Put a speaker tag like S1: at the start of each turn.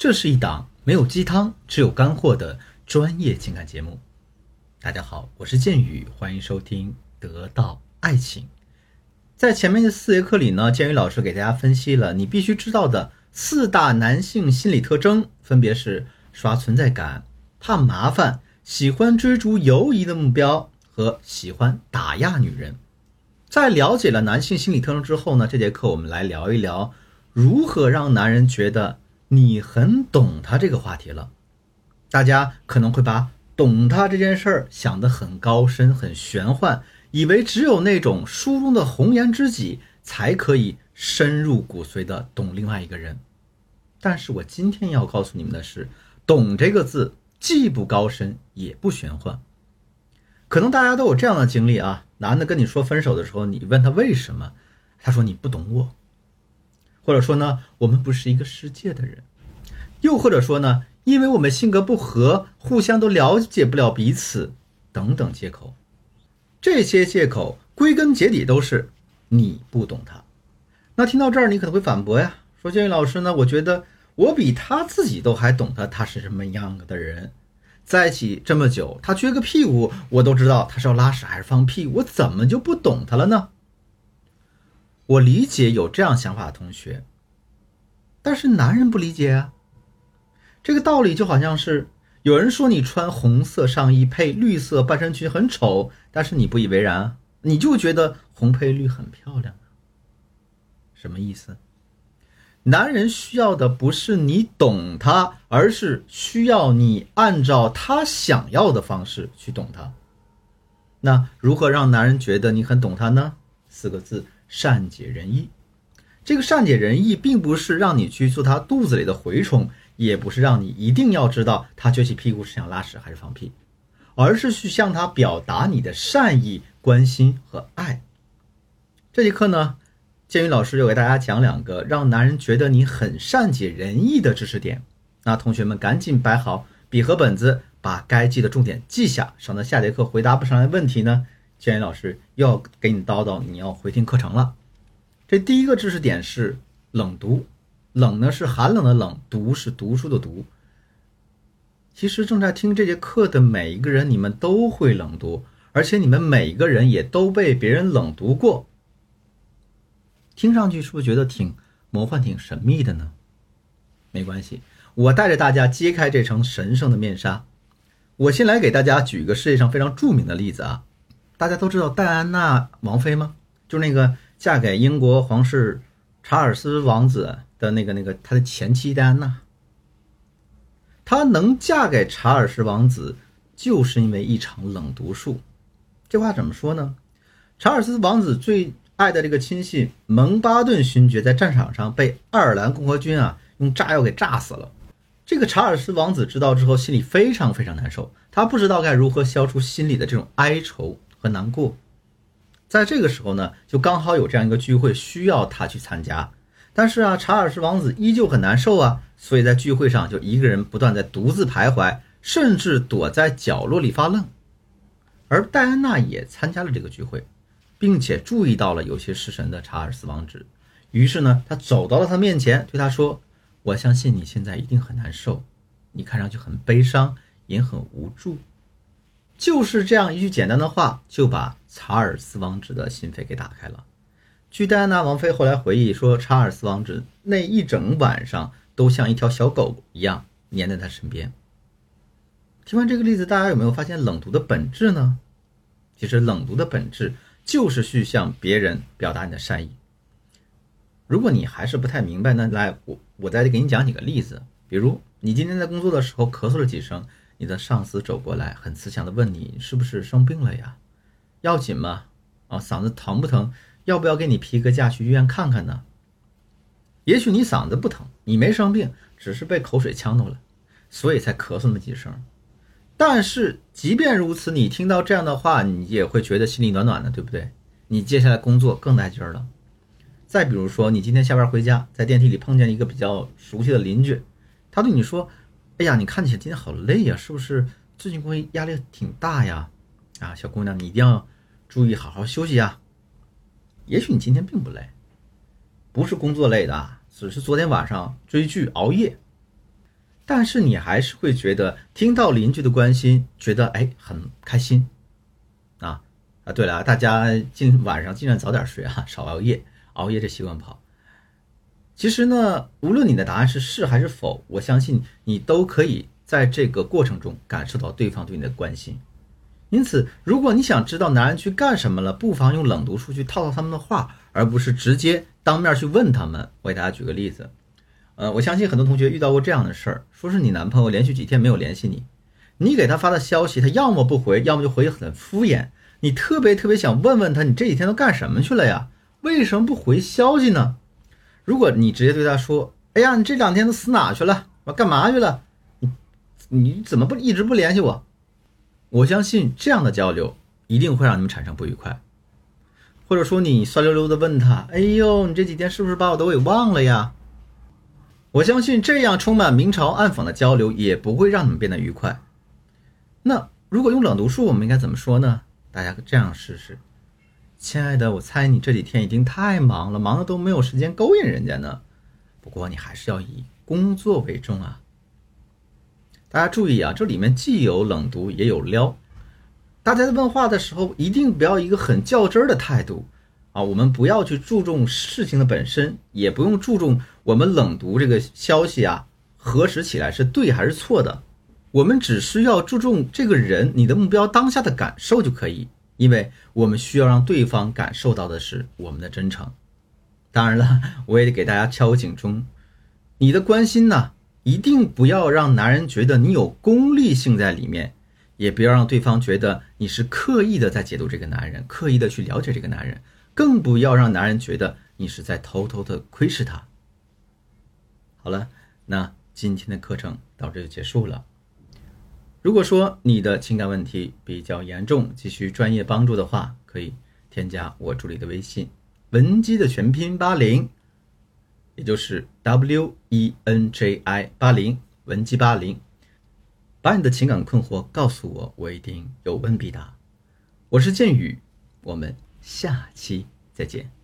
S1: 这是一档没有鸡汤，只有干货的专业情感节目。大家好，我是剑宇，欢迎收听《得到爱情》。在前面的四节课里呢，剑宇老师给大家分析了你必须知道的四大男性心理特征，分别是刷存在感、怕麻烦、喜欢追逐游移的目标和喜欢打压女人。在了解了男性心理特征之后呢，这节课我们来聊一聊如何让男人觉得。你很懂他这个话题了，大家可能会把懂他这件事儿想得很高深、很玄幻，以为只有那种书中的红颜知己才可以深入骨髓的懂另外一个人。但是我今天要告诉你们的是，懂这个字既不高深也不玄幻。可能大家都有这样的经历啊，男的跟你说分手的时候，你问他为什么，他说你不懂我。或者说呢，我们不是一个世界的人，又或者说呢，因为我们性格不合，互相都了解不了彼此，等等借口。这些借口归根结底都是你不懂他。那听到这儿，你可能会反驳呀，说建宇老师呢，我觉得我比他自己都还懂他，他是什么样的人，在一起这么久，他撅个屁股，我都知道他是要拉屎还是放屁，我怎么就不懂他了呢？我理解有这样想法的同学，但是男人不理解啊。这个道理就好像是有人说你穿红色上衣配绿色半身裙很丑，但是你不以为然，你就觉得红配绿很漂亮啊什么意思？男人需要的不是你懂他，而是需要你按照他想要的方式去懂他。那如何让男人觉得你很懂他呢？四个字。善解人意，这个善解人意并不是让你去做他肚子里的蛔虫，也不是让你一定要知道他撅起屁股是想拉屎还是放屁，而是去向他表达你的善意、关心和爱。这节课呢，建宇老师要给大家讲两个让男人觉得你很善解人意的知识点。那同学们赶紧摆好笔和本子，把该记的重点记下，省得下节课回答不上来问题呢。建宇老师要给你叨叨，你要回听课程了。这第一个知识点是冷读，冷呢是寒冷的冷，读是读书的读。其实正在听这节课的每一个人，你们都会冷读，而且你们每一个人也都被别人冷读过。听上去是不是觉得挺魔幻、挺神秘的呢？没关系，我带着大家揭开这层神圣的面纱。我先来给大家举个世界上非常著名的例子啊。大家都知道戴安娜王妃吗？就是那个嫁给英国皇室查尔斯王子的那个那个他的前妻戴安娜。她能嫁给查尔斯王子，就是因为一场冷毒术。这话怎么说呢？查尔斯王子最爱的这个亲信蒙巴顿勋爵在战场上被爱尔兰共和军啊用炸药给炸死了。这个查尔斯王子知道之后，心里非常非常难受，他不知道该如何消除心里的这种哀愁。和难过，在这个时候呢，就刚好有这样一个聚会需要他去参加，但是啊，查尔斯王子依旧很难受啊，所以在聚会上就一个人不断在独自徘徊，甚至躲在角落里发愣。而戴安娜也参加了这个聚会，并且注意到了有些失神的查尔斯王子，于是呢，他走到了他面前，对他说：“我相信你现在一定很难受，你看上去很悲伤，也很无助。”就是这样一句简单的话，就把查尔斯王子的心扉给打开了。据戴安娜王妃后来回忆说，查尔斯王子那一整晚上都像一条小狗一样黏在他身边。听完这个例子，大家有没有发现冷读的本质呢？其实冷读的本质就是去向别人表达你的善意。如果你还是不太明白，那来我我再给你讲几个例子。比如你今天在工作的时候咳嗽了几声。你的上司走过来，很慈祥的问你是不是生病了呀？要紧吗？啊，嗓子疼不疼？要不要给你批个假去医院看看呢？也许你嗓子不疼，你没生病，只是被口水呛到了，所以才咳嗽那么几声。但是即便如此，你听到这样的话，你也会觉得心里暖暖的，对不对？你接下来工作更带劲儿了。再比如说，你今天下班回家，在电梯里碰见一个比较熟悉的邻居，他对你说。哎呀，你看起来今天好累呀，是不是最近工作压力挺大呀？啊，小姑娘，你一定要注意好好休息呀。也许你今天并不累，不是工作累的，只是昨天晚上追剧熬夜。但是你还是会觉得听到邻居的关心，觉得哎很开心，啊啊，对了，大家尽晚上尽量早点睡啊，少熬夜，熬夜这习惯不好。其实呢，无论你的答案是是还是否，我相信你都可以在这个过程中感受到对方对你的关心。因此，如果你想知道男人去干什么了，不妨用冷读术去套套他们的话，而不是直接当面去问他们。我给大家举个例子。呃，我相信很多同学遇到过这样的事儿，说是你男朋友连续几天没有联系你，你给他发的消息，他要么不回，要么就回很敷衍。你特别特别想问问他，你这几天都干什么去了呀？为什么不回消息呢？如果你直接对他说：“哎呀，你这两天都死哪去了？我干嘛去了？你你怎么不一直不联系我？”我相信这样的交流一定会让你们产生不愉快。或者说你酸溜溜的问他：“哎呦，你这几天是不是把我都给忘了呀？”我相信这样充满明嘲暗讽的交流也不会让你们变得愉快。那如果用冷读术，我们应该怎么说呢？大家这样试试：“亲爱的，我猜你这几天已经太忙了，忙的都没有时间勾引人家呢。不过你还是要以工作为重啊。”大家注意啊，这里面既有冷读也有撩。大家在问话的时候，一定不要一个很较真儿的态度。啊，我们不要去注重事情的本身，也不用注重我们冷读这个消息啊，核实起来是对还是错的。我们只需要注重这个人，你的目标当下的感受就可以，因为我们需要让对方感受到的是我们的真诚。当然了，我也得给大家敲个警钟，你的关心呢，一定不要让男人觉得你有功利性在里面，也不要让对方觉得你是刻意的在解读这个男人，刻意的去了解这个男人。更不要让男人觉得你是在偷偷的窥视他。好了，那今天的课程到这就结束了。如果说你的情感问题比较严重，急需专业帮助的话，可以添加我助理的微信“文姬”的全拼八零，也就是 W E N J I 八零，文姬八零，把你的情感困惑告诉我，我一定有问必答。我是剑宇，我们。下期再见。